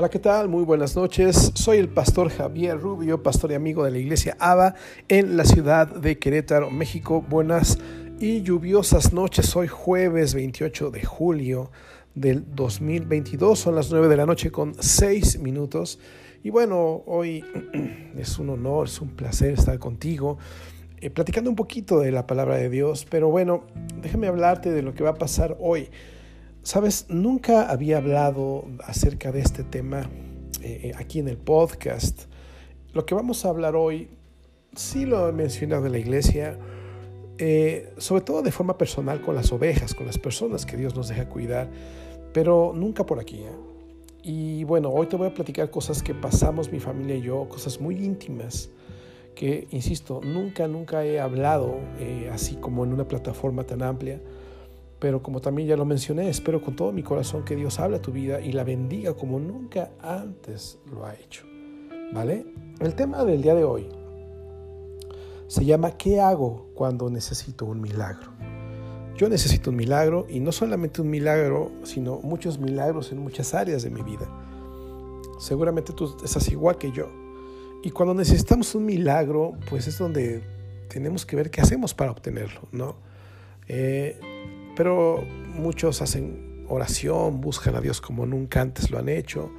Hola, ¿qué tal? Muy buenas noches. Soy el pastor Javier Rubio, pastor y amigo de la iglesia ABA en la ciudad de Querétaro, México. Buenas y lluviosas noches. Hoy jueves 28 de julio del 2022. Son las 9 de la noche con 6 minutos. Y bueno, hoy es un honor, es un placer estar contigo. Eh, platicando un poquito de la palabra de Dios, pero bueno, déjame hablarte de lo que va a pasar hoy. Sabes, nunca había hablado acerca de este tema eh, eh, aquí en el podcast. Lo que vamos a hablar hoy, sí lo he mencionado en la iglesia, eh, sobre todo de forma personal con las ovejas, con las personas que Dios nos deja cuidar, pero nunca por aquí. Y bueno, hoy te voy a platicar cosas que pasamos mi familia y yo, cosas muy íntimas que, insisto, nunca, nunca he hablado así como en una plataforma tan amplia. Pero como también ya lo mencioné, espero con todo mi corazón que Dios hable a tu vida y la bendiga como nunca antes lo ha hecho. ¿Vale? El tema del día de hoy se llama ¿Qué hago cuando necesito un milagro? Yo necesito un milagro y no solamente un milagro, sino muchos milagros en muchas áreas de mi vida. Seguramente tú estás igual que yo. Y cuando necesitamos un milagro, pues es donde tenemos que ver qué hacemos para obtenerlo, ¿no? Eh, pero muchos hacen oración, buscan a Dios como nunca antes lo han hecho.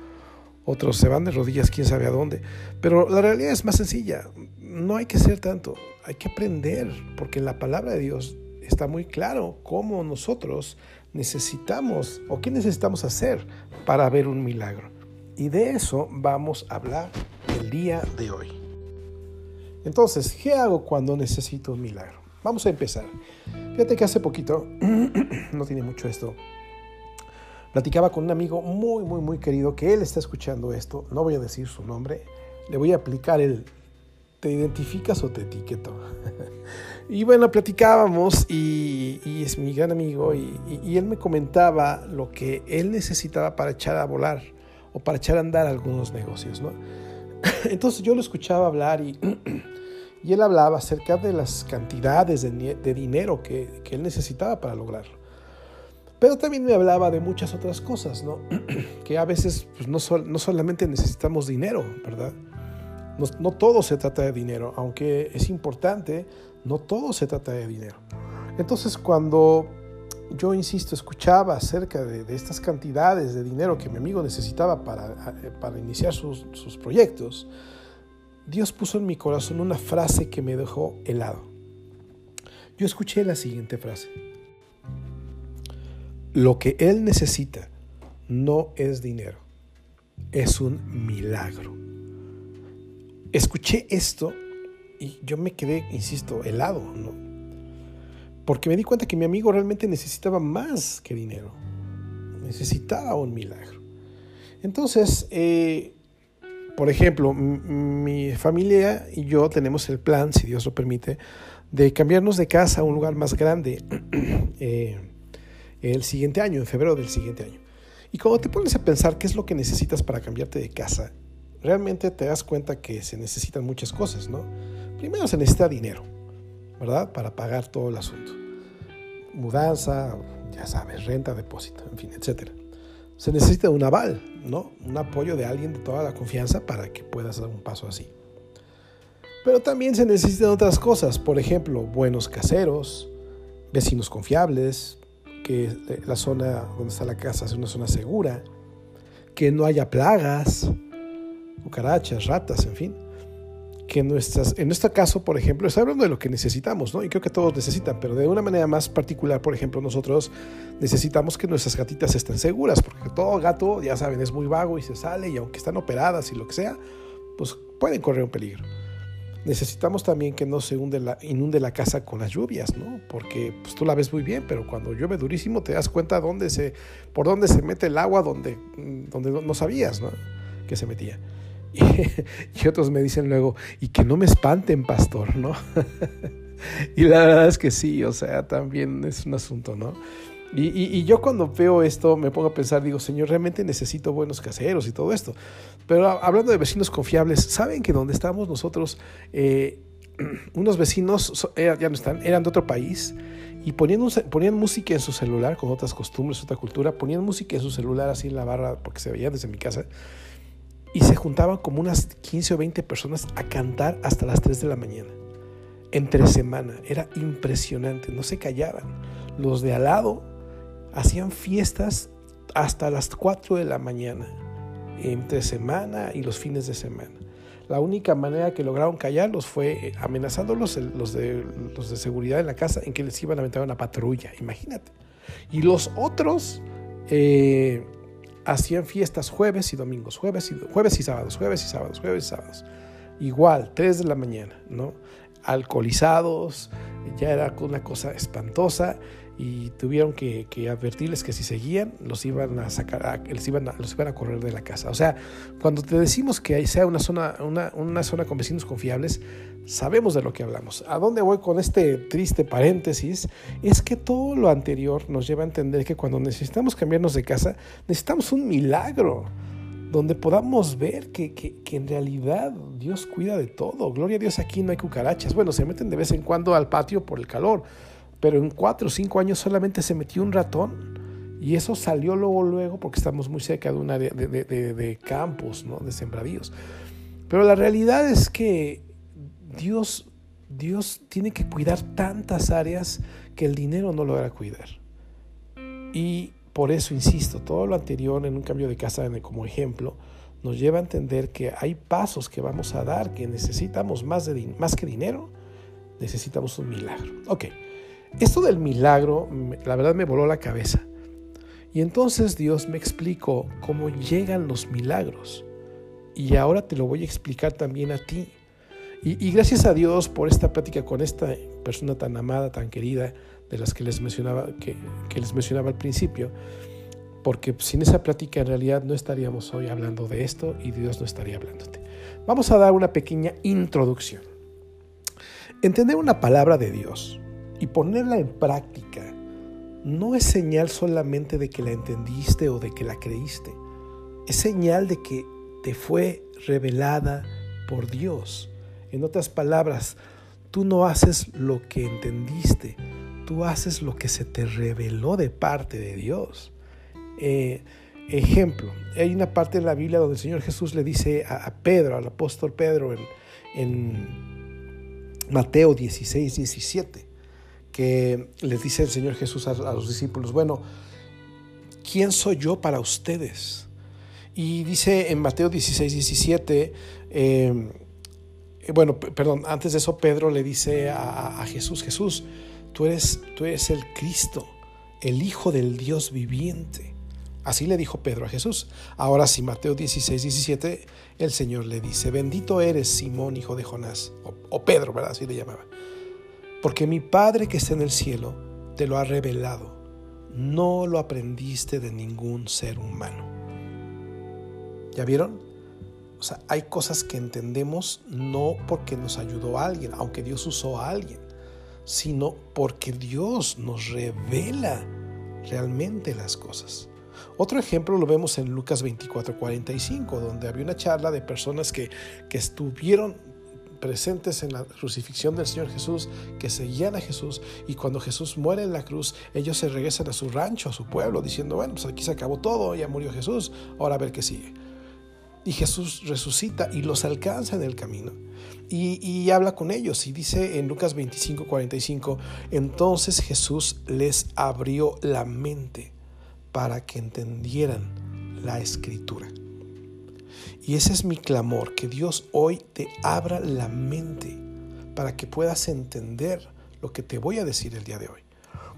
Otros se van de rodillas, quién sabe a dónde. Pero la realidad es más sencilla. No hay que ser tanto. Hay que aprender, porque en la palabra de Dios está muy claro cómo nosotros necesitamos o qué necesitamos hacer para ver un milagro. Y de eso vamos a hablar el día de hoy. Entonces, ¿qué hago cuando necesito un milagro? Vamos a empezar. Fíjate que hace poquito, no tiene mucho esto, platicaba con un amigo muy, muy, muy querido que él está escuchando esto. No voy a decir su nombre, le voy a aplicar el ¿te identificas o te etiqueto? y bueno, platicábamos y, es mi gran amigo y, y, él me comentaba lo que él necesitaba para echar a volar o para echar a andar algunos negocios, ¿no? Entonces yo lo escuchaba hablar y y él hablaba acerca de las cantidades de, dinero que, él necesitaba para lograrlo. Pero también me hablaba de muchas otras cosas, ¿no? que a veces pues, no, no, solamente necesitamos dinero, ¿verdad? No, todo se trata de dinero, aunque es importante, no todo se trata de dinero. Entonces cuando yo, insisto, escuchaba acerca de, estas cantidades de dinero que mi amigo necesitaba para, para iniciar sus, sus proyectos, Dios puso en mi corazón una frase que me dejó helado. Yo escuché la siguiente frase. Lo que Él necesita no es dinero, es un milagro. Escuché esto y yo me quedé, insisto, helado, ¿no? Porque me di cuenta que mi amigo realmente necesitaba más que dinero. Necesitaba un milagro. Entonces, eh, por ejemplo, mi familia y yo tenemos el plan, si Dios lo permite, de cambiarnos de casa a un lugar más grande eh, el siguiente año, en febrero del siguiente año. Y cuando te pones a pensar qué es lo que necesitas para cambiarte de casa, realmente te das cuenta que se necesitan muchas cosas, ¿no? Primero se necesita dinero, ¿verdad? Para pagar todo el asunto. Mudanza, ya sabes, renta, depósito, en fin, etcétera se necesita un aval, ¿no? Un apoyo de alguien de toda la confianza para que puedas dar un paso así. Pero también se necesitan otras cosas, por ejemplo, buenos caseros, vecinos confiables, que la zona donde está la casa es una zona segura, que no haya plagas, cucarachas, ratas, en fin que nuestras, en nuestro caso, por ejemplo, está hablando de lo que necesitamos. Y creo que todos necesitan, pero de una manera más particular, por ejemplo, nosotros necesitamos que nuestras gatitas estén seguras, porque todo gato, ya saben, es muy vago y se sale, y aunque están operadas y lo que sea, pues pueden correr un peligro. Necesitamos también que no se la, inunde la casa con las lluvias. Porque pues, tú la ves muy bien, pero cuando llueve durísimo te das cuenta por dónde se mete el agua donde, donde no sabías, ¿no? Que se metía. Y, otros me dicen luego, y que no me espanten, pastor, ¿no? y la verdad es que sí, o sea, también es un asunto, ¿no? Y, yo cuando veo esto me pongo a pensar, digo, Señor, realmente necesito buenos caseros y todo esto. Pero hablando de vecinos confiables, ¿saben que donde estamos nosotros, eh, unos vecinos, ya no están, eran de otro país y ponían, ponían música en su celular, con otras costumbres, otra cultura, ponían música en su celular así en la barra, porque se veía desde mi casa, y se juntaban como unas 15 o 20 personas a cantar hasta las 3 de la mañana, entre semana. Era impresionante, no se callaban. Los de al lado hacían fiestas hasta las 4 de la mañana, entre semana y los fines de semana. La única manera que lograron callarlos fue eh, amenazándolos los de, los de seguridad en la casa en que les iban a aventar una patrulla, imagínate. Y los otros eh, hacían fiestas jueves y domingos, jueves y, jueves y sábados, jueves y sábados, jueves y sábados. Igual, 3 de la mañana, ¿no? Alcoholizados, ya era una cosa espantosa y tuvieron que, advertirles que si seguían los iban a sacar, les iban a, los iban a correr de la casa. O sea, cuando te decimos que sea una zona, una, una zona con vecinos confiables, sabemos de lo que hablamos. ¿A dónde voy con este triste paréntesis? Es que todo lo anterior nos lleva a entender que cuando necesitamos cambiarnos de casa, necesitamos un milagro donde podamos ver que, que, que, en realidad Dios cuida de todo. Gloria a Dios, aquí no hay cucarachas. Bueno, se meten de vez en cuando al patio por el calor, pero en cuatro o cinco años solamente se metió un ratón y eso salió luego, luego, porque estamos muy cerca de un área de, de, de, campos, ¿no? de sembradíos. Pero la realidad es que Dios, Dios tiene que cuidar tantas áreas que el dinero no logra cuidar. Y por eso, insisto, todo lo anterior en un cambio de casa como ejemplo nos lleva a entender que hay pasos que vamos a dar, que necesitamos más, de, más que dinero, necesitamos un milagro. Ok. Esto del milagro, la verdad me voló la cabeza. Y entonces Dios me explicó cómo llegan los milagros. Y ahora te lo voy a explicar también a ti. Y, gracias a Dios por esta plática con esta persona tan amada, tan querida, de las que les mencionaba, que, les mencionaba al principio. Porque sin esa plática en realidad no estaríamos hoy hablando de esto y Dios no estaría hablándote. Vamos a dar una pequeña introducción. Entender una palabra de Dios y ponerla en práctica no es señal solamente de que la entendiste o de que la creíste. Es señal de que te fue revelada por Dios. En otras palabras, tú no haces lo que entendiste, tú haces lo que se te reveló de parte de Dios. Eh, ejemplo, hay una parte en la Biblia donde el Señor Jesús le dice a, Pedro, al apóstol Pedro, en, en Mateo 16, 17, que les dice el Señor Jesús a, los discípulos, bueno, ¿quién soy yo para ustedes? Y dice en Mateo 16, 17, em, eh, bueno, perdón, antes de eso Pedro le dice a, Jesús, Jesús, tú eres, tú eres el Cristo, el Hijo del Dios viviente. Así le dijo Pedro a Jesús. Ahora sí, Mateo 16, 17, el Señor le dice, bendito eres Simón, hijo de Jonás, o, o Pedro, ¿verdad? Así le llamaba porque mi Padre que está en el cielo te lo ha revelado. No lo aprendiste de ningún ser humano. ¿Ya vieron? O sea, hay cosas que entendemos no porque nos ayudó alguien, aunque Dios usó a alguien, sino porque Dios nos revela realmente las cosas. Otro ejemplo lo vemos en Lucas 24, 45, donde había una charla de personas que, que estuvieron presentes en la crucifixión del Señor Jesús, que seguían a Jesús, y cuando Jesús muere en la cruz, ellos se regresan a su rancho, a su pueblo, diciendo, bueno, pues aquí se acabó todo, ya murió Jesús, ahora a ver qué sigue. Y Jesús resucita y los alcanza en el camino. Y, y, habla con ellos y dice en Lucas 25, 45, entonces Jesús les abrió la mente para que entendieran la escritura. Y ese es mi clamor, que Dios hoy te abra la mente para que puedas entender lo que te voy a decir el día de hoy.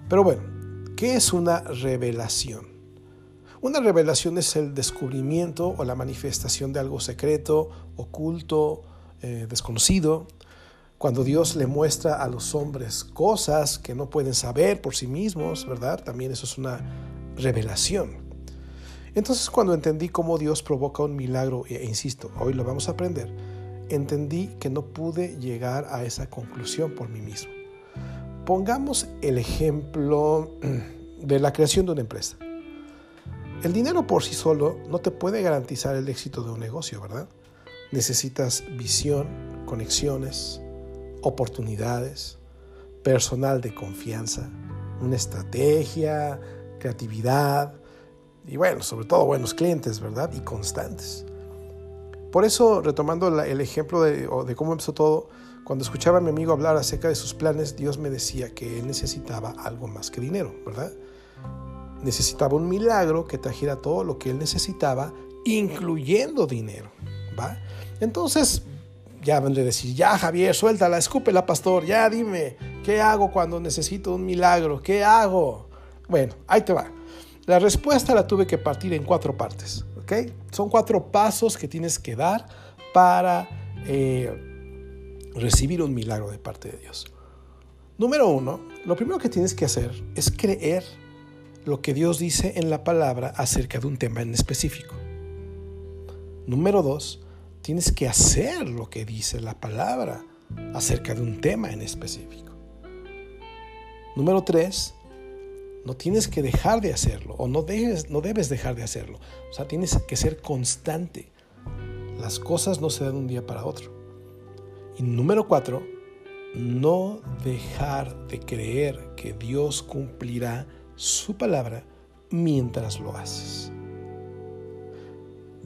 Pero bueno, ¿qué es una revelación? Una revelación es el descubrimiento o la manifestación de algo secreto, oculto, eh, desconocido. Cuando Dios le muestra a los hombres cosas que no pueden saber por sí mismos, ¿verdad? También eso es una revelación. Entonces cuando entendí cómo Dios provoca un milagro, e insisto, hoy lo vamos a aprender, entendí que no pude llegar a esa conclusión por mí mismo. Pongamos el ejemplo de la creación de una empresa. El dinero por sí solo no te puede garantizar el éxito de un negocio, ¿verdad? Necesitas visión, conexiones, oportunidades, personal de confianza, una estrategia, creatividad y bueno, sobre todo buenos clientes, ¿verdad? Y constantes. Por eso, retomando el ejemplo de, de cómo empezó todo, cuando escuchaba a mi amigo hablar acerca de sus planes, Dios me decía que él necesitaba algo más que dinero, ¿verdad? Necesitaba un milagro que trajera todo lo que él necesitaba, incluyendo dinero, ¿va? Entonces, ya van a decir, ya Javier, suéltala, escúpela, pastor, ya dime, ¿qué hago cuando necesito un milagro? ¿Qué hago? Bueno, ahí te va. La respuesta la tuve que partir en cuatro partes, ¿ok? Son cuatro pasos que tienes que dar para eh, recibir un milagro de parte de Dios. Número uno, lo primero que tienes que hacer es creer lo que Dios dice en la palabra acerca de un tema en específico. Número dos, tienes que hacer lo que dice la palabra acerca de un tema en específico. Número tres, no tienes que dejar de hacerlo o no, debes, no debes dejar de hacerlo. O sea, tienes que ser constante. Las cosas no se dan un día para otro. Y número cuatro, no dejar de creer que Dios cumplirá su palabra mientras lo haces.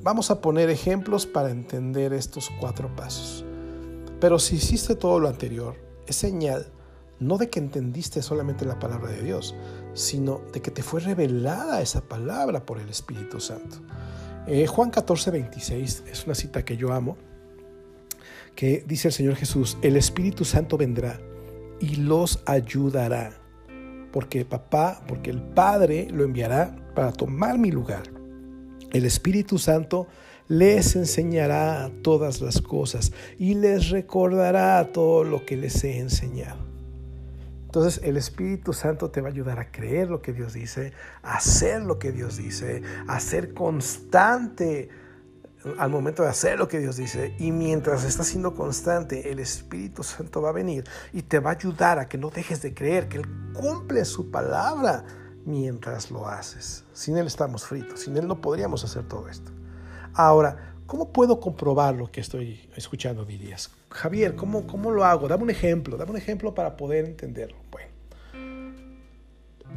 Vamos a poner ejemplos para entender estos cuatro pasos. Pero si hiciste todo lo anterior, es señal no de que entendiste solamente la palabra de Dios, sino de que te fue revelada esa palabra por el Espíritu Santo. Eh, Juan 14, 26 es una cita que yo amo, que dice el Señor Jesús, el Espíritu Santo vendrá y los ayudará, porque papá, porque el Padre lo enviará para tomar mi lugar. El Espíritu Santo les enseñará todas las cosas y les recordará todo lo que les he enseñado. Entonces el Espíritu Santo te va a ayudar a creer lo que Dios dice, a hacer lo que Dios dice, a ser constante al momento de hacer lo que Dios dice. Y mientras estás siendo constante, el Espíritu Santo va a venir y te va a ayudar a que no dejes de creer que Él cumple su palabra mientras lo haces. Sin Él estamos fritos, sin Él no podríamos hacer todo esto. Ahora, ¿cómo puedo comprobar lo que estoy escuchando, dirías? Javier, ¿cómo, cómo lo hago? Dame un ejemplo, dame un ejemplo para poder entenderlo. Bueno,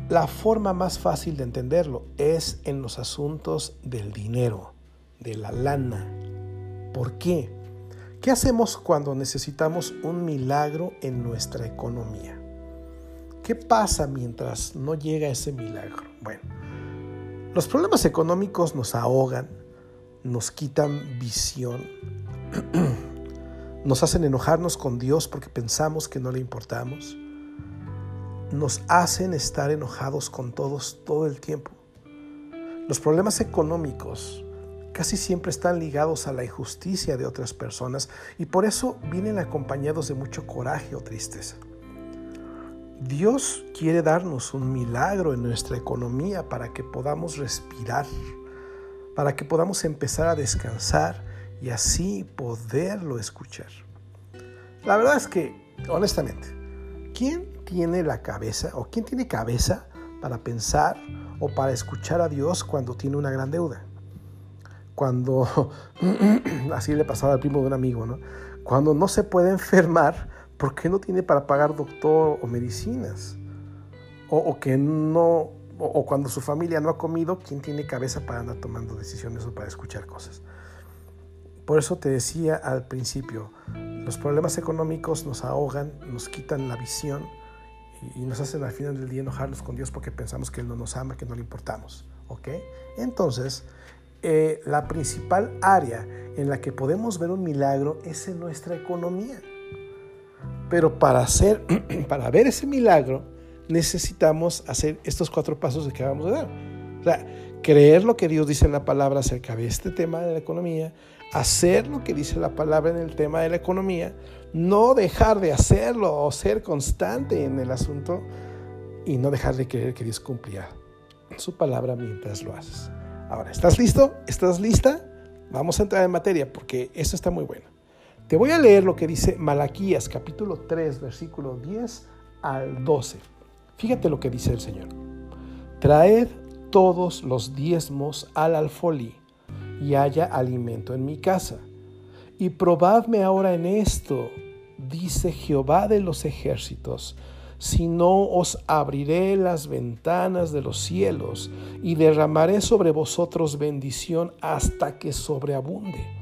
la forma más fácil de entenderlo es en los asuntos del dinero, de la lana. ¿Por qué? ¿Qué hacemos cuando necesitamos un milagro en nuestra economía? ¿Qué pasa mientras no llega ese milagro? Bueno, los problemas económicos nos ahogan, nos quitan visión, nos hacen enojarnos con Dios porque pensamos que no le importamos, nos hacen estar enojados con todos todo el tiempo. Los problemas económicos casi siempre están ligados a la injusticia de otras personas y por eso vienen acompañados de mucho coraje o tristeza. Dios quiere darnos un milagro en nuestra economía para que podamos respirar, para que podamos empezar a descansar y así poderlo escuchar. La verdad es que, honestamente, ¿quién tiene la cabeza o quién tiene cabeza para pensar o para escuchar a Dios cuando tiene una gran deuda? Cuando, así le pasaba al primo de un amigo, ¿no? Cuando no se puede enfermar ¿por qué no tiene para pagar doctor o medicinas? O, que no, o, cuando su familia no ha comido, ¿quién tiene cabeza para andar tomando decisiones o para escuchar cosas? Por eso te decía al principio, los problemas económicos nos ahogan, nos quitan la visión y, nos hacen al final del día enojarnos con Dios porque pensamos que Él no nos ama, que no le importamos. ¿Ok? Entonces, eh, la principal área en la que podemos ver un milagro es en nuestra economía. Pero para, hacer, para ver ese milagro necesitamos hacer estos cuatro pasos que acabamos de dar. O sea, creer lo que Dios dice en la palabra acerca de este tema de la economía, hacer lo que dice la palabra en el tema de la economía, no dejar de hacerlo o ser constante en el asunto y no dejar de creer que Dios cumplirá su palabra mientras lo haces. Ahora, ¿estás listo? ¿Estás lista? Vamos a entrar en materia porque esto está muy bueno. Te voy a leer lo que dice Malaquías capítulo 3, versículo 10 al 12. Fíjate lo que dice el Señor. Traed todos los diezmos al alfolí y haya alimento en mi casa. Y probadme ahora en esto, dice Jehová de los ejércitos, sino os abriré las ventanas de los cielos y derramaré sobre vosotros bendición hasta que sobreabunde.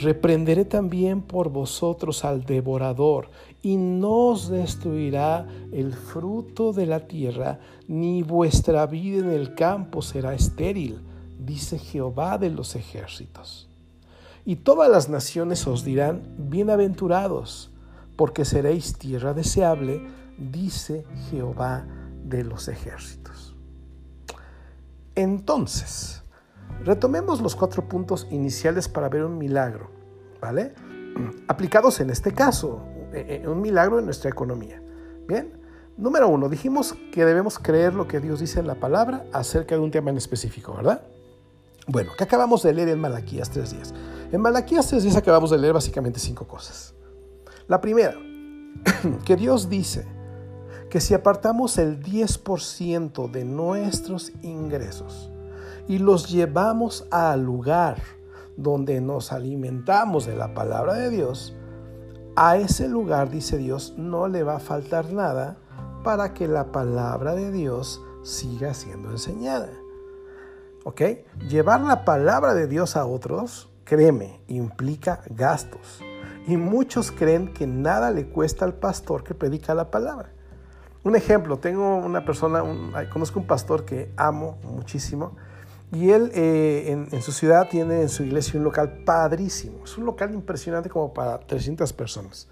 Reprenderé también por vosotros al devorador, y no os destruirá el fruto de la tierra, ni vuestra vida en el campo será estéril, dice Jehová de los ejércitos. Y todas las naciones os dirán, bienaventurados, porque seréis tierra deseable, dice Jehová de los ejércitos. Entonces, Retomemos los cuatro puntos iniciales para ver un milagro, ¿vale? Aplicados en este caso, e, e, un milagro en nuestra economía. Bien, número uno, dijimos que debemos creer lo que Dios dice en la palabra acerca de un tema en específico, ¿verdad? Bueno, que acabamos de leer en Malaquías tres días. En Malaquías tres días acabamos de leer básicamente cinco cosas. La primera, que Dios dice que si apartamos el 10% de nuestros ingresos, y los llevamos al lugar donde nos alimentamos de la palabra de Dios, a ese lugar, dice Dios, no le va a faltar nada para que la palabra de Dios siga siendo enseñada. ¿Ok? Llevar la palabra de Dios a otros, créeme, implica gastos. Y muchos creen que nada le cuesta al pastor que predica la palabra. Un ejemplo, tengo una persona, conozco un pastor que amo muchísimo, y él eh, en, su ciudad tiene en su iglesia un local padrísimo. Es un local impresionante como para 300 personas.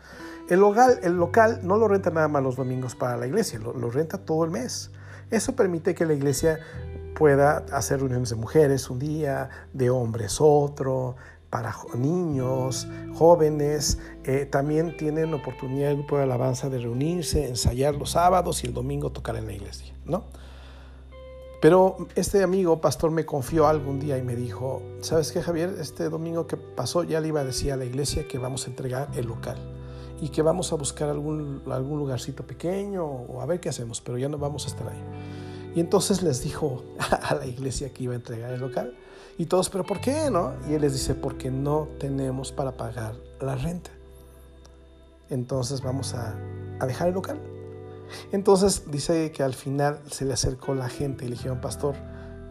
El local, el local no lo renta nada más los domingos para la iglesia, lo renta todo el mes. Eso permite que la iglesia pueda hacer reuniones de mujeres un día, de hombres otro, para niños, jóvenes. Eh, también tienen oportunidad el grupo de alabanza de reunirse, ensayar los sábados y el domingo tocar en la iglesia, ¿no? Pero este amigo pastor me confió algún día y me dijo, ¿sabes qué Javier? Este domingo que pasó ya le iba a decir a la iglesia que vamos a entregar el local y que vamos a buscar algún, algún lugarcito pequeño o a ver qué hacemos, pero ya no vamos a estar ahí. Y entonces les dijo a la iglesia que iba a entregar el local. Y todos, ¿pero por qué no? Y él les dice, porque no tenemos para pagar la renta. Entonces vamos a, dejar el local. Entonces dice que al final se le acercó la gente y le dijeron, pastor,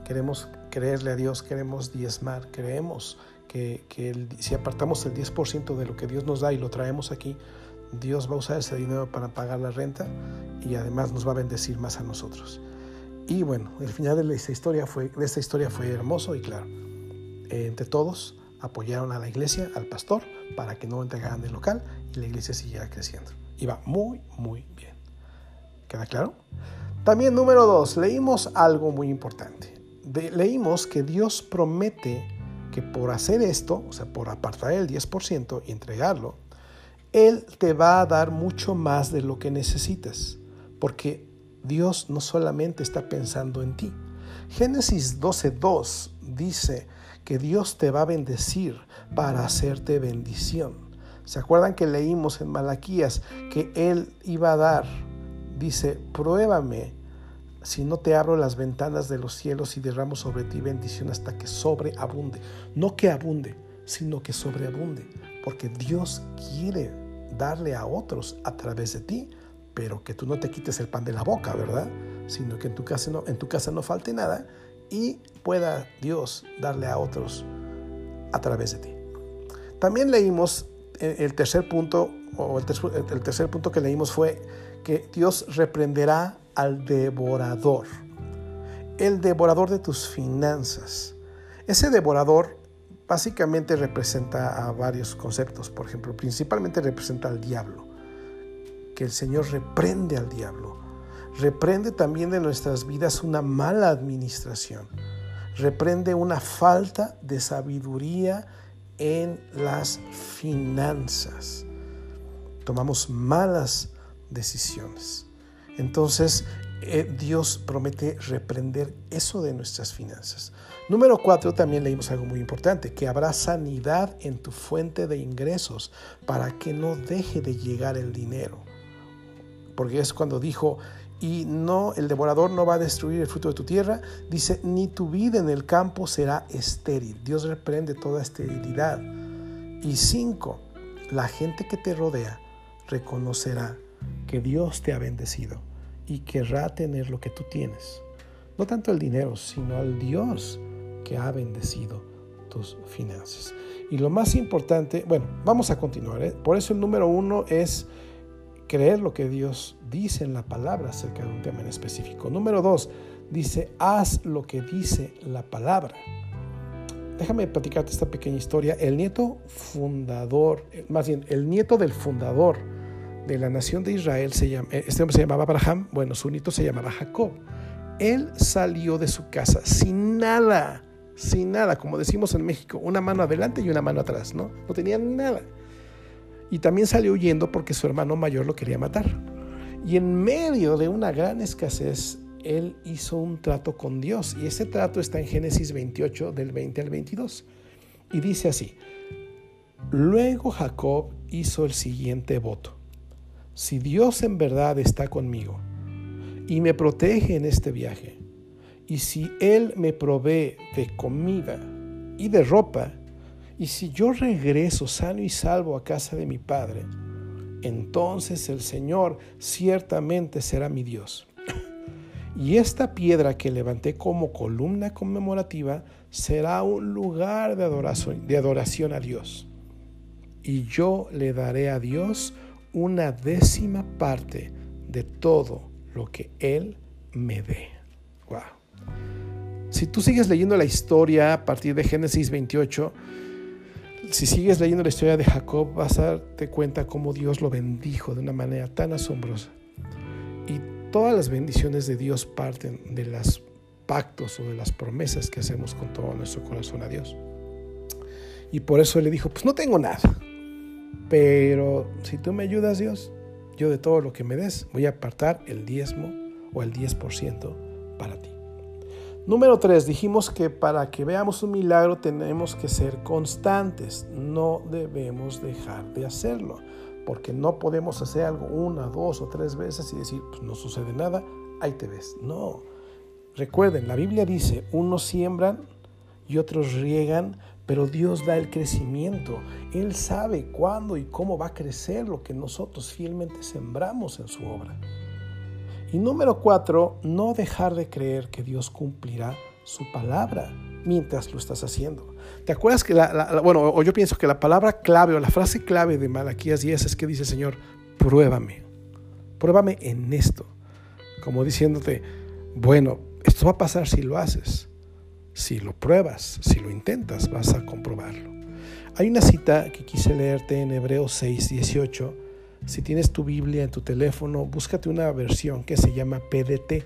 queremos creerle a Dios, queremos diezmar, creemos que, si apartamos el 10% de lo que Dios nos da y lo traemos aquí, Dios va a usar ese dinero para pagar la renta y además nos va a bendecir más a nosotros. Y bueno, el final de esta historia fue, de esta historia fue hermoso y claro. Eh, entre todos apoyaron a la iglesia, al pastor, para que no entregaran el local y la iglesia siguiera creciendo. Iba muy, muy bien. ¿Queda claro? También número dos, leímos algo muy importante. leímos que Dios promete que por hacer esto, o sea, por apartar el 10% y entregarlo, Él te va a dar mucho más de lo que necesitas, porque Dios no solamente está pensando en ti. Génesis 12.2 dice que Dios te va a bendecir para hacerte bendición. ¿Se acuerdan que leímos en Malaquías que Él iba a dar dice, pruébame si no te abro las ventanas de los cielos y derramo sobre ti bendición hasta que sobreabunde. No que abunde, sino que sobreabunde. Porque Dios quiere darle a otros a través de ti, pero que tú no te quites el pan de la boca, ¿verdad? Sino que en tu casa no, en tu casa no falte nada y pueda Dios darle a otros a través de ti. También leímos eh, el tercer punto, o el tercer punto que leímos fue que Dios reprenderá al devorador, el devorador de tus finanzas. Ese devorador básicamente representa a varios conceptos, por ejemplo, principalmente representa al diablo, que el Señor reprende al diablo, reprende también de nuestras vidas una mala administración, reprende una falta de sabiduría en las finanzas. Tomamos malas decisiones. Entonces, eh, Dios promete reprender eso de nuestras finanzas. Número cuatro, también leímos algo muy importante, que habrá sanidad en tu fuente de ingresos para que no deje de llegar el dinero. Porque es cuando dijo, y no, el devorador no va a destruir el fruto de tu tierra, dice, ni tu vida en el campo será estéril. Dios reprende toda esterilidad. Y cinco, la gente que te rodea reconocerá que Dios te ha bendecido y querrá tener lo que tú tienes. No tanto el dinero, sino al Dios que ha bendecido tus finanzas. Y lo más importante, bueno, vamos a continuar. ¿eh? Por eso el número uno es creer lo que Dios dice en la palabra acerca de un tema en específico. Número dos, dice, haz lo que dice la palabra. Déjame platicarte esta pequeña historia. El nieto fundador, más bien, el nieto del fundador de la nación de Israel, se llama, este hombre se llamaba Abraham, bueno, su nieto se llamaba Jacob. Él salió de su casa sin nada, sin nada, como decimos en México, una mano adelante y una mano atrás, ¿no? No tenía nada. Y también salió huyendo porque su hermano mayor lo quería matar. Y en medio de una gran escasez, él hizo un trato con Dios. Y ese trato está en Génesis 28, del 20 al 22. Y dice así, luego Jacob hizo el siguiente voto. Si Dios en verdad está conmigo y me protege en este viaje, y si Él me provee de comida y de ropa, y si yo regreso sano y salvo a casa de mi Padre, entonces el Señor ciertamente será mi Dios. Y esta piedra que levanté como columna conmemorativa será un lugar de adoración, a Dios. Y yo le daré a Dios una décima parte de todo lo que Él me dé. Wow. Si tú sigues leyendo la historia a partir de Génesis 28, si sigues leyendo la historia de Jacob, vas a darte cuenta cómo Dios lo bendijo de una manera tan asombrosa. Y todas las bendiciones de Dios parten de los pactos o de las promesas que hacemos con todo nuestro corazón a Dios. Y por eso le dijo, pues no tengo nada, pero si tú me ayudas Dios, yo de todo lo que me des voy a apartar el diezmo o el 10% para ti. Número tres, dijimos que para que veamos un milagro tenemos que ser constantes, no debemos dejar de hacerlo, porque no podemos hacer algo una, dos o tres veces y decir, pues no sucede nada, ahí te ves. No, recuerden, la Biblia dice, unos siembran y otros riegan, pero Dios da el crecimiento. Él sabe cuándo y cómo va a crecer lo que nosotros fielmente sembramos en su obra. Y número cuatro, no dejar de creer que Dios cumplirá su palabra mientras lo estás haciendo. ¿Te acuerdas que la, bueno, o yo pienso que la palabra clave o la frase clave de Malaquías 10 es que dice, Señor, pruébame, pruébame en esto, como diciéndote, bueno, esto va a pasar si lo haces, si lo pruebas, si lo intentas, vas a comprobarlo. Hay una cita que quise leerte en Hebreos 6, 18 si tienes tu Biblia en tu teléfono, búscate una versión que se llama PDT,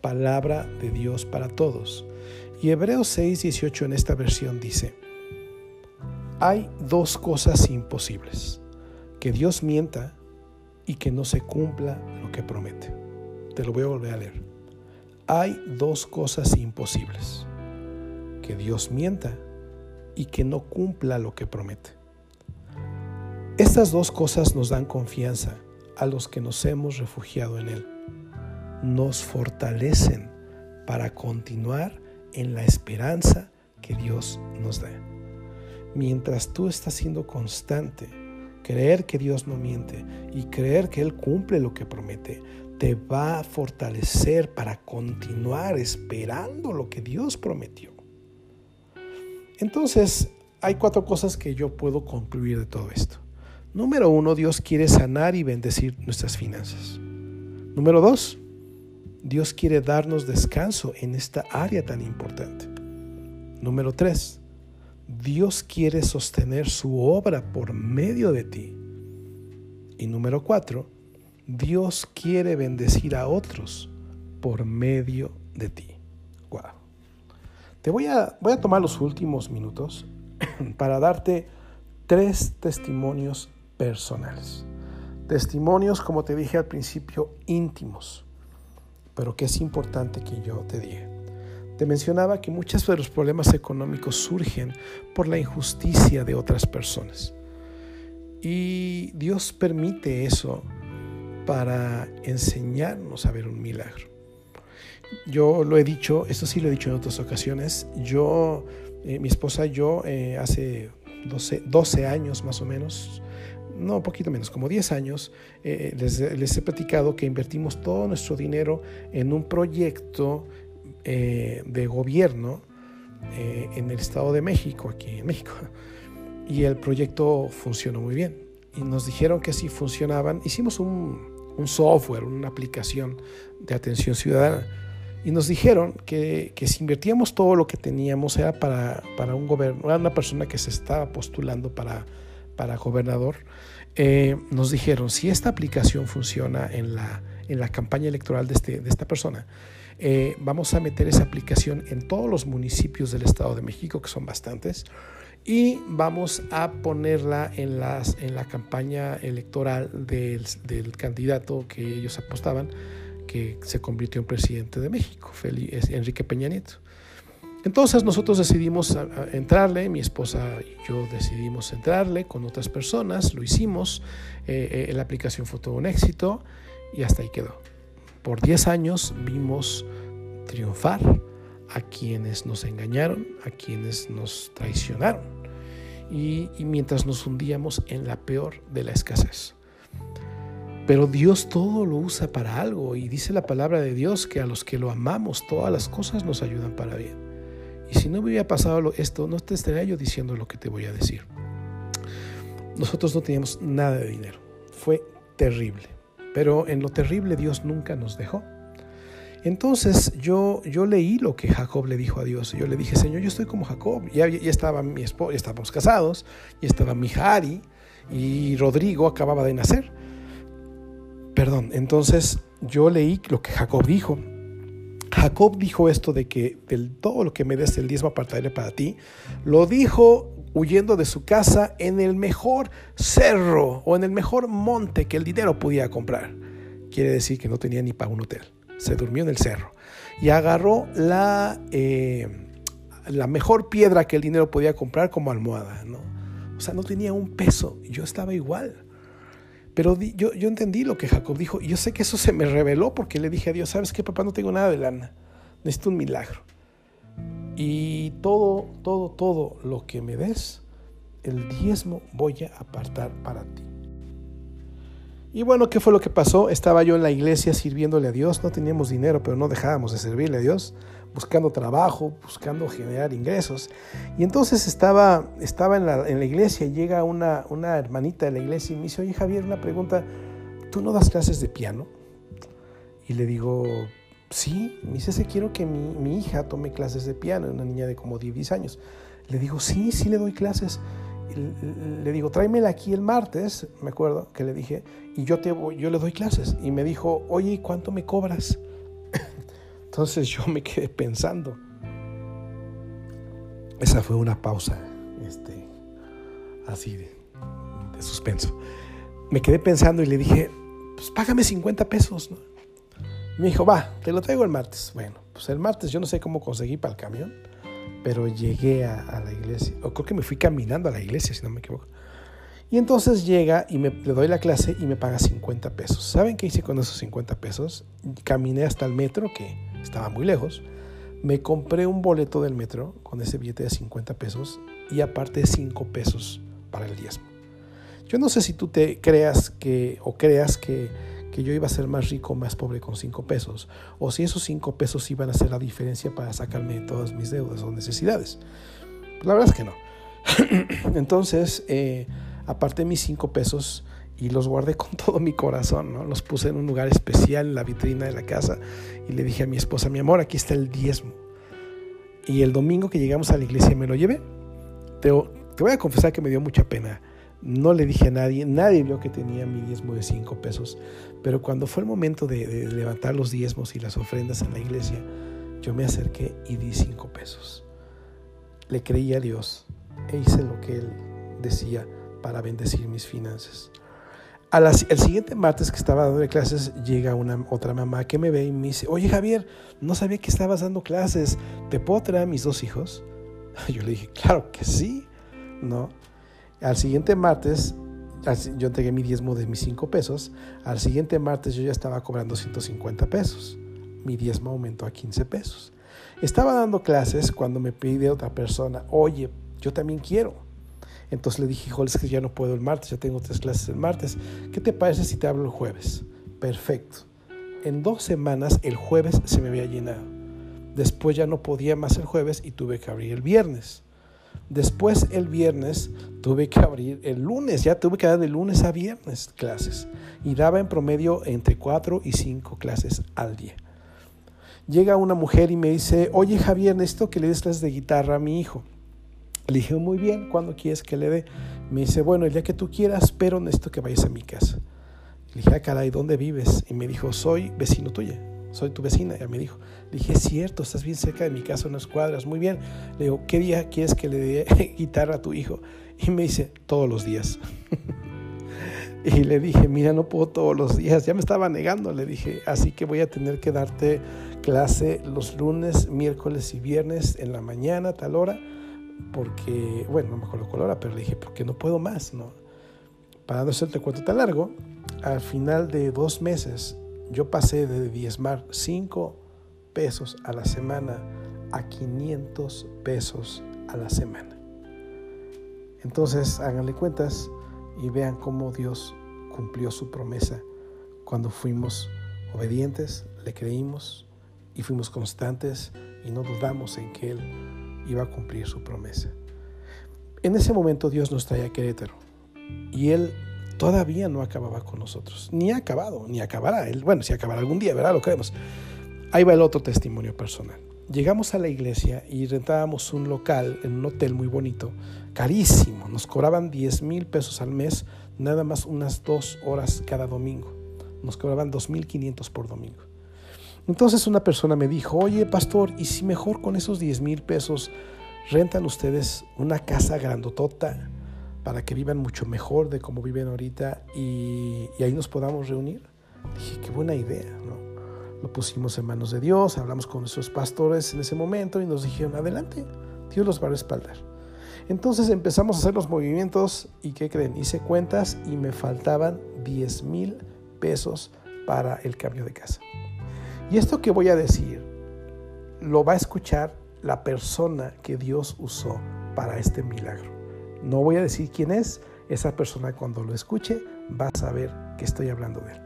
Palabra de Dios para Todos. Y Hebreos 6, 18 en esta versión dice, hay dos cosas imposibles, que Dios mienta y que no se cumpla lo que promete. Te lo voy a volver a leer. Hay dos cosas imposibles, que Dios mienta y que no cumpla lo que promete. Estas dos cosas nos dan confianza a los que nos hemos refugiado en Él. Nos fortalecen para continuar en la esperanza que Dios nos da. Mientras tú estás siendo constante, creer que Dios no miente y creer que Él cumple lo que promete, te va a fortalecer para continuar esperando lo que Dios prometió. Entonces, hay cuatro cosas que yo puedo concluir de todo esto. Número uno, Dios quiere sanar y bendecir nuestras finanzas. Número dos, Dios quiere darnos descanso en esta área tan importante. Número tres, Dios quiere sostener su obra por medio de ti. Y número cuatro, Dios quiere bendecir a otros por medio de ti. Wow. Te voy a, voy a tomar los últimos minutos para darte tres testimonios personales. Testimonios, como te dije al principio, íntimos, pero que es importante que yo te diga. Te mencionaba que muchos de los problemas económicos surgen por la injusticia de otras personas. Y Dios permite eso para enseñarnos a ver un milagro. Yo lo he dicho, esto sí lo he dicho en otras ocasiones, yo, eh, mi esposa yo, eh, hace 12, 12 años más o menos, no, poquito menos, como 10 años, eh, les, les, he platicado que invertimos todo nuestro dinero en un proyecto eh, de gobierno eh, en el Estado de México, aquí en México. Y el proyecto funcionó muy bien. Y nos dijeron que si funcionaban. Hicimos un, un software, una aplicación de atención ciudadana. Y nos dijeron que, que, si invertíamos todo lo que teníamos era para, para un gobierno, una persona que se estaba postulando para, para gobernador. Eh, nos dijeron, si esta aplicación funciona en la, en la campaña electoral de, este, de esta persona, eh, vamos a meter esa aplicación en todos los municipios del Estado de México, que son bastantes, y vamos a ponerla en, las, en la campaña electoral del, del candidato que ellos apostaban, que se convirtió en presidente de México, Enrique Peña Nieto. Entonces nosotros decidimos entrarle, mi esposa y yo decidimos entrarle con otras personas, lo hicimos, eh, eh, la aplicación fue todo un éxito y hasta ahí quedó. Por 10 años vimos triunfar a quienes nos engañaron, a quienes nos traicionaron y, mientras nos hundíamos en la peor de la escasez. Pero Dios todo lo usa para algo y dice la palabra de Dios que a los que lo amamos todas las cosas nos ayudan para bien. Y si no me hubiera pasado esto, no te estaría yo diciendo lo que te voy a decir. Nosotros no teníamos nada de dinero. Fue terrible. Pero en lo terrible Dios nunca nos dejó. Entonces yo, yo leí lo que Jacob le dijo a Dios. Yo le dije, Señor, yo estoy como Jacob. Ya, ya estaba mi esposo, ya estábamos casados, ya estaba mi Jari y Rodrigo acababa de nacer. Perdón, entonces yo leí lo que Jacob dijo. Jacob dijo esto de que del todo lo que me des el diezmo apartaré para ti. Lo dijo huyendo de su casa en el mejor cerro o en el mejor monte que el dinero podía comprar. Quiere decir que no tenía ni para un hotel. Se durmió en el cerro y agarró la, eh, la mejor piedra que el dinero podía comprar como almohada. ¿no? O sea, no tenía un peso. Yo estaba igual. Pero yo, yo entendí lo que Jacob dijo y yo sé que eso se me reveló porque le dije a Dios, ¿sabes qué, papá? No tengo nada de lana. Necesito un milagro. Y todo, todo, todo lo que me des, el diezmo voy a apartar para ti. Y bueno, ¿qué fue lo que pasó? Estaba yo en la iglesia sirviéndole a Dios, no teníamos dinero, pero no dejábamos de servirle a Dios, buscando trabajo, buscando generar ingresos. Y entonces estaba, estaba en, la, en la iglesia y llega una, una hermanita de la iglesia y me dice, oye Javier, una pregunta, ¿tú no das clases de piano? Y le digo, sí, me dice, quiero que mi, hija tome clases de piano, una niña de como 10 años. Le digo, sí, sí le doy clases. Le digo, tráemela aquí el martes, me acuerdo que le dije, y yo, te, yo le doy clases. Y me dijo, oye, ¿cuánto me cobras? Entonces yo me quedé pensando. Esa fue una pausa, este, así de, suspenso. Me quedé pensando y le dije, pues págame 50 pesos. Me dijo, va, te lo traigo el martes. Bueno, pues el martes yo no sé cómo conseguí para el camión, pero llegué a, la iglesia, o creo que me fui caminando a la iglesia, si no me equivoco. Y entonces llega y me, le doy la clase y me paga 50 pesos. ¿Saben qué hice con esos 50 pesos? Caminé hasta el metro, que estaba muy lejos. Me compré un boleto del metro con ese billete de 50 pesos y aparte 5 pesos para el diezmo. Yo no sé si tú te creas que o creas que que yo iba a ser más rico o más pobre con cinco pesos, o si esos cinco pesos iban a hacer la diferencia para sacarme todas mis deudas o necesidades. la verdad es que no. Entonces, eh, aparté mis cinco pesos y los guardé con todo mi corazón, ¿no? Los puse en un lugar especial en la vitrina de la casa y le dije a mi esposa, mi amor, aquí está el diezmo. Y el domingo que llegamos a la iglesia me lo llevé. Te, te voy a confesar que me dio mucha pena no le dije a nadie, nadie vio que tenía mi diezmo de cinco pesos, pero cuando fue el momento de, levantar los diezmos y las ofrendas en la iglesia, yo me acerqué y di cinco pesos. Le creí a Dios e hice lo que Él decía para bendecir mis finanzas. El siguiente martes que estaba dando clases, llega una otra mamá que me ve y me dice, oye Javier, no sabía que estabas dando clases, ¿te puedo traer a mis dos hijos? Yo le dije, claro que sí, ¿no? Al siguiente martes, yo entregué mi diezmo de mis 5 pesos. Al siguiente martes yo ya estaba cobrando 150 pesos. Mi diezmo aumentó a 15 pesos. Estaba dando clases cuando me pide otra persona, oye, yo también quiero. Entonces le dije, híjole, es que ya no puedo el martes, ya tengo tres clases el martes. ¿Qué te parece si te hablo el jueves? Perfecto. En dos semanas el jueves se me había llenado. Después ya no podía más el jueves y tuve que abrir el viernes. Después el viernes tuve que abrir el lunes, ya tuve que dar de lunes a viernes clases y daba en promedio entre cuatro y cinco clases al día. Llega una mujer y me dice, oye Javier, necesito que le des clases de guitarra a mi hijo. Le dije, muy bien, ¿cuándo quieres que le dé? Me dice, bueno, el día que tú quieras, pero necesito que vayas a mi casa. Le dije, ah, caray, ¿dónde vives? Y me dijo, soy vecino tuya, soy tu vecina. Y me dijo, le dije, cierto, estás bien cerca de mi casa, unas cuadras, muy bien. Le digo, ¿qué día quieres que le dé guitarra a tu hijo? Y me dice, todos los días. y le dije, mira, no puedo todos los días. Ya me estaba negando, le dije, así que voy a tener que darte clase los lunes, miércoles y viernes en la mañana, tal hora porque, bueno, no me acuerdo cuál hora, pero le dije, porque no puedo más, ¿no? Para no hacerte cuento tan largo, al final de dos meses yo pasé de diezmar 5 pesos a la semana a 500 pesos a la semana. Entonces, háganle cuentas y vean cómo Dios cumplió su promesa cuando fuimos obedientes, le creímos y fuimos constantes y no dudamos en que Él iba a cumplir su promesa. En ese momento Dios nos trae a Querétaro y Él todavía no acababa con nosotros, ni ha acabado, ni acabará. Él, bueno, si acabará algún día, ¿verdad? Lo creemos. Ahí va el otro testimonio personal. Llegamos a la iglesia y rentábamos un local en un hotel muy bonito, carísimo. Nos cobraban 10 mil pesos al mes, nada más unas dos horas cada domingo. Nos cobraban 2.500 por domingo. Entonces una persona me dijo, oye pastor, ¿y si mejor con esos 10 mil pesos rentan ustedes una casa grandotota para que vivan mucho mejor de como viven ahorita y, ahí nos podamos reunir? Dije, qué buena idea, ¿no? Lo pusimos en manos de Dios, hablamos con nuestros pastores en ese momento y nos dijeron, adelante, Dios los va a respaldar. Entonces empezamos a hacer los movimientos y ¿qué creen? Hice cuentas y me faltaban 10 mil pesos para el cambio de casa. Y esto que voy a decir lo va a escuchar la persona que Dios usó para este milagro. No voy a decir quién es, esa persona cuando lo escuche va a saber que estoy hablando de él.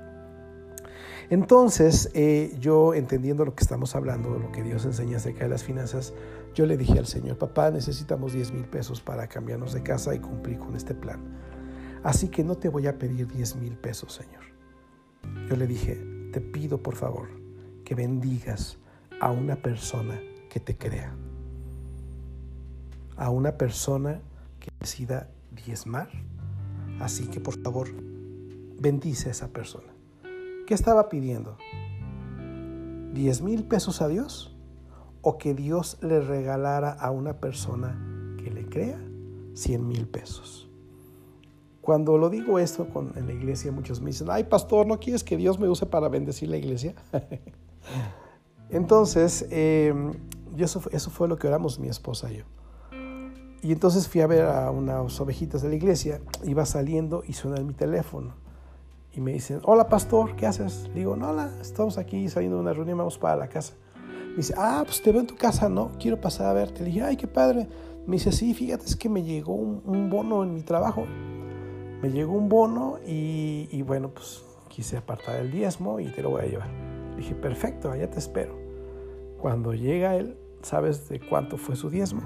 Entonces, eh, yo entendiendo lo que estamos hablando, lo que Dios enseña acerca de las finanzas, yo le dije al Señor, papá, necesitamos 10 mil pesos para cambiarnos de casa y cumplir con este plan. Así que no te voy a pedir 10 mil pesos, Señor. Yo le dije, te pido por favor que bendigas a una persona que te crea, a una persona que decida diezmar. Así que por favor, bendice a esa persona. ¿Qué estaba pidiendo? ¿10 mil pesos a Dios? ¿O que Dios le regalara a una persona que le crea 100 mil pesos? Cuando lo digo esto en la iglesia, muchos me dicen, ay pastor, ¿no quieres que Dios me use para bendecir la iglesia? Entonces, em, eso, eso fue lo que oramos mi esposa y yo. Y entonces fui a ver a unas ovejitas de la iglesia, iba saliendo y suena mi teléfono. Y me dicen, hola pastor, ¿qué haces? Le digo, no, hola, estamos aquí saliendo de una reunión, vamos para la casa. Me dice, ah, pues te veo en tu casa, ¿no? Quiero pasar a verte. Le dije, ay, qué padre. Me dice, sí, fíjate, es que me llegó un, bono en mi trabajo. Me llegó un bono y, y bueno, pues quise apartar el diezmo y te lo voy a llevar. Dije, perfecto, allá te espero. Cuando llega él, ¿sabes de cuánto fue su diezmo?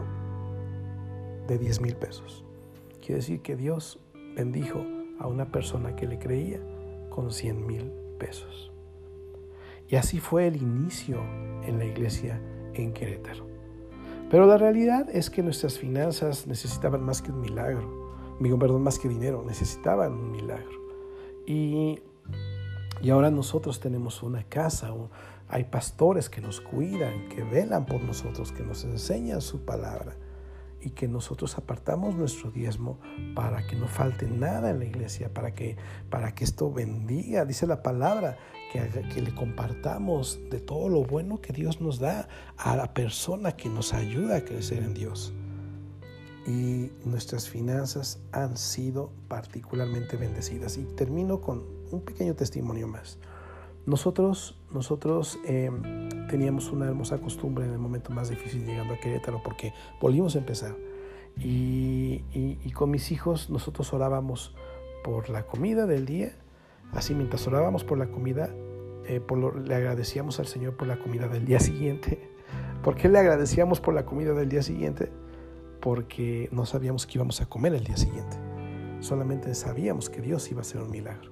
De 10 mil pesos. Quiere decir que Dios bendijo a una persona que le creía con 100 mil pesos. Y así fue el inicio en la iglesia en Querétaro. Pero la realidad es que nuestras finanzas necesitaban más que un milagro. Digo, perdón, más que dinero, necesitaban un milagro. Y y ahora nosotros tenemos una casa, hay pastores que nos cuidan, que velan por nosotros, que nos enseñan su palabra y que nosotros apartamos nuestro diezmo para que no falte nada en la iglesia, para que, para que esto bendiga, dice la palabra, que, que le compartamos de todo lo bueno que Dios nos da a la persona que nos ayuda a crecer en Dios. Y nuestras finanzas han sido particularmente bendecidas. Y termino con un pequeño testimonio más. Nosotros, nosotros eh, teníamos una hermosa costumbre en el momento más difícil llegando a Querétaro porque volvimos a empezar. Y, y, con mis hijos nosotros orábamos por la comida del día. Así mientras orábamos por la comida, eh, le agradecíamos al Señor por la comida del día siguiente. ¿Por qué le agradecíamos por la comida del día siguiente? Porque no sabíamos que íbamos a comer el día siguiente. Solamente sabíamos que Dios iba a hacer un milagro.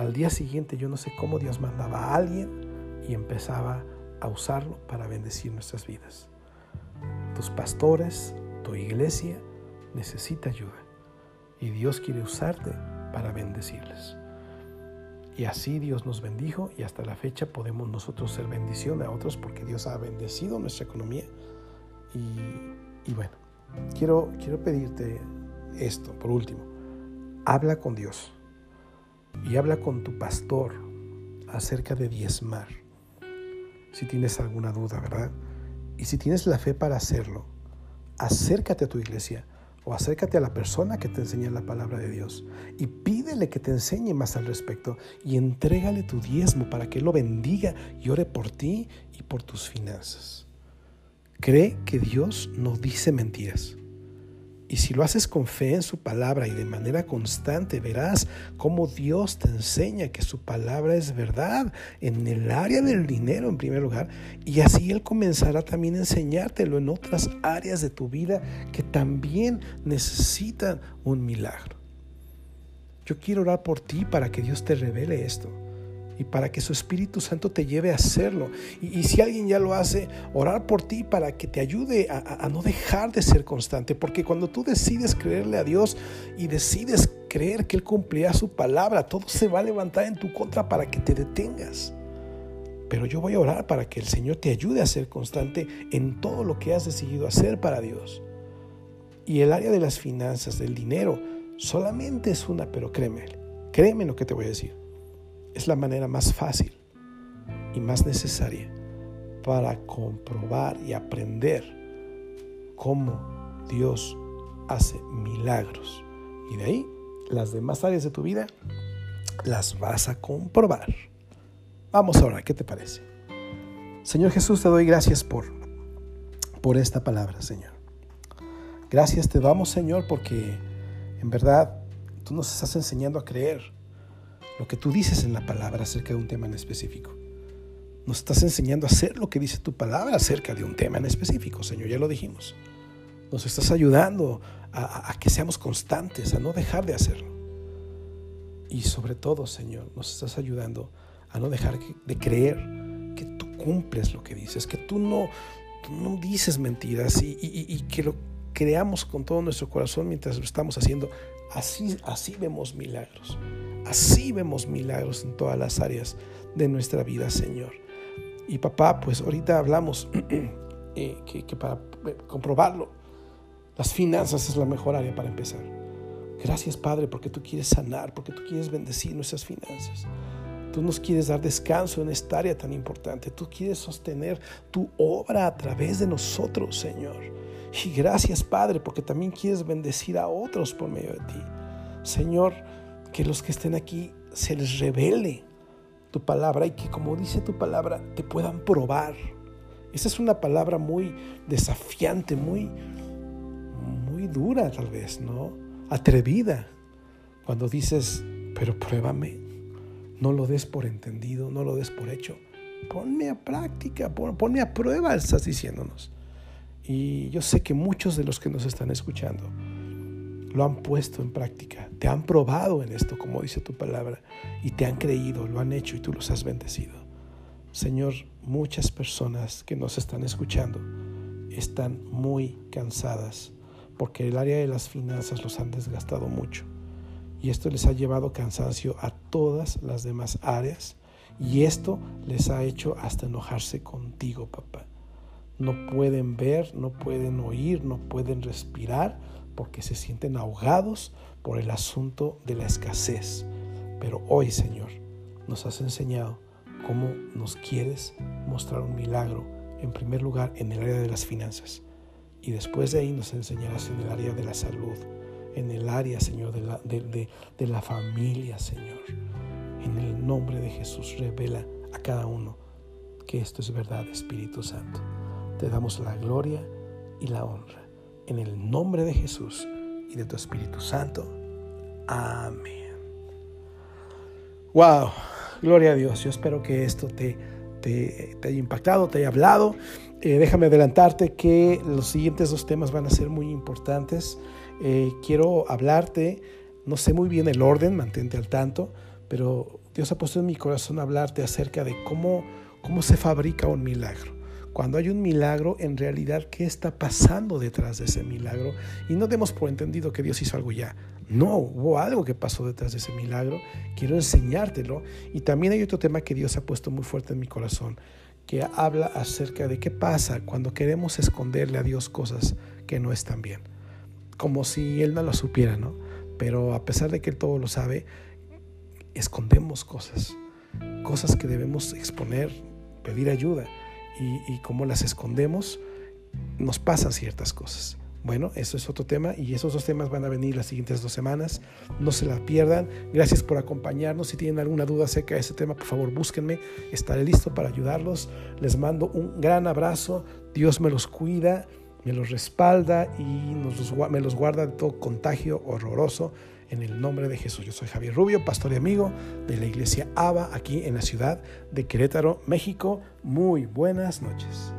Al día siguiente yo no sé cómo Dios mandaba a alguien y empezaba a usarlo para bendecir nuestras vidas. Tus pastores, tu iglesia necesita ayuda y Dios quiere usarte para bendecirles. Y así Dios nos bendijo y hasta la fecha podemos nosotros ser bendición a otros porque Dios ha bendecido nuestra economía. Y, bueno, quiero, quiero pedirte esto por último. Habla con Dios y habla con tu pastor acerca de diezmar. Si tienes alguna duda, ¿verdad? Y si tienes la fe para hacerlo, acércate a tu iglesia o acércate a la persona que te enseña la palabra de Dios y pídele que te enseñe más al respecto y entrégale tu diezmo para que Él lo bendiga y ore por ti y por tus finanzas. Cree que Dios no dice mentiras. Y si lo haces con fe en su palabra y de manera constante, verás cómo Dios te enseña que su palabra es verdad en el área del dinero en primer lugar. Y así Él comenzará también a enseñártelo en otras áreas de tu vida que también necesitan un milagro. Yo quiero orar por ti para que Dios te revele esto y para que su Espíritu Santo te lleve a hacerlo. Y, si alguien ya lo hace, orar por ti para que te ayude a, no dejar de ser constante. Porque cuando tú decides creerle a Dios y decides creer que Él cumplirá su palabra, todo se va a levantar en tu contra para que te detengas. Pero yo voy a orar para que el Señor te ayude a ser constante en todo lo que has decidido hacer para Dios. Y el área de las finanzas, del dinero, solamente es una, pero créeme, créeme lo que te voy a decir es la manera más fácil y más necesaria para comprobar y aprender cómo Dios hace milagros. Y de ahí, las demás áreas de tu vida las vas a comprobar. Vamos ahora, ¿qué te parece? Señor Jesús, te doy gracias por, por esta palabra, Señor. Gracias te damos, Señor, porque en verdad tú nos estás enseñando a creer lo que tú dices en la palabra acerca de un tema en específico. Nos estás enseñando a hacer lo que dice tu palabra acerca de un tema en específico, Señor, ya lo dijimos. Nos estás ayudando a, que seamos constantes, a no dejar de hacerlo. Y sobre todo, Señor, nos estás ayudando a no dejar de creer que tú cumples lo que dices, que tú no, no dices mentiras y, y, que lo creamos con todo nuestro corazón mientras lo estamos haciendo. Así, así vemos milagros. Así vemos milagros en todas las áreas de nuestra vida, Señor. Y papá, pues ahorita hablamos eh, que, para eh, comprobarlo, las finanzas es la mejor área para empezar. Gracias, Padre, porque tú quieres sanar, porque tú quieres bendecir nuestras finanzas. Tú nos quieres dar descanso en esta área tan importante. Tú quieres sostener tu obra a través de nosotros, Señor. Y gracias, Padre, porque también quieres bendecir a otros por medio de ti. Señor, que los que estén aquí se les revele tu palabra y que como dice tu palabra te puedan probar. Esa es una palabra muy desafiante, muy, muy dura tal vez, ¿no? Atrevida. Cuando dices, pero pruébame, no lo des por entendido, no lo des por hecho. Ponme a práctica, ponme a prueba, estás diciéndonos. Y yo sé que muchos de los que nos están escuchando lo han puesto en práctica, te han probado en esto, como dice tu palabra, y te han creído, lo han hecho y tú los has bendecido. Señor, muchas personas que nos están escuchando están muy cansadas porque el área de las finanzas los han desgastado mucho y esto les ha llevado cansancio a todas las demás áreas y esto les ha hecho hasta enojarse contigo, papá. No pueden ver, no pueden oír, no pueden respirar porque se sienten ahogados por el asunto de la escasez. Pero hoy, Señor, nos has enseñado cómo nos quieres mostrar un milagro, en primer lugar, en el área de las finanzas. Y después de ahí nos enseñarás en el área de la salud, en el área, Señor, de la, de la familia, Señor. En el nombre de Jesús, revela a cada uno que esto es verdad, Espíritu Santo. Te damos la gloria y la honra en el nombre de Jesús y de tu Espíritu Santo. Amén. Wow, gloria a Dios. Yo espero que esto te, te, haya impactado, te haya hablado. Eh, déjame adelantarte que los siguientes dos temas van a ser muy importantes. Eh, quiero hablarte, no sé muy bien el orden, mantente al tanto, pero Dios ha puesto en mi corazón hablarte acerca de cómo, cómo se fabrica un milagro. Cuando hay un milagro, en realidad, ¿qué está pasando detrás de ese milagro? Y no demos por entendido que Dios hizo algo ya. No, hubo algo que pasó detrás de ese milagro. Quiero enseñártelo. Y también hay otro tema que Dios ha puesto muy fuerte en mi corazón, que habla acerca de qué pasa cuando queremos esconderle a Dios cosas que no están bien. Como si Él no lo supiera, ¿no? Pero a pesar de que Él todo lo sabe, escondemos cosas. Cosas que debemos exponer, pedir ayuda y, cómo las escondemos, nos pasan ciertas cosas. Bueno, eso es otro tema y esos dos temas van a venir las siguientes dos semanas. No se la pierdan. Gracias por acompañarnos. Si tienen alguna duda acerca de ese tema, por favor búsquenme. Estaré listo para ayudarlos. Les mando un gran abrazo. Dios me los cuida, me los respalda y nos me los guarda de todo contagio horroroso en el nombre de Jesús. Yo soy Javier Rubio, pastor y amigo de la iglesia ABA aquí en la ciudad de Querétaro, México. Muy buenas noches.